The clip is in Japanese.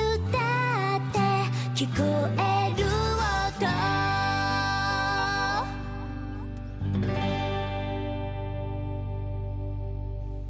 伝って聞こえ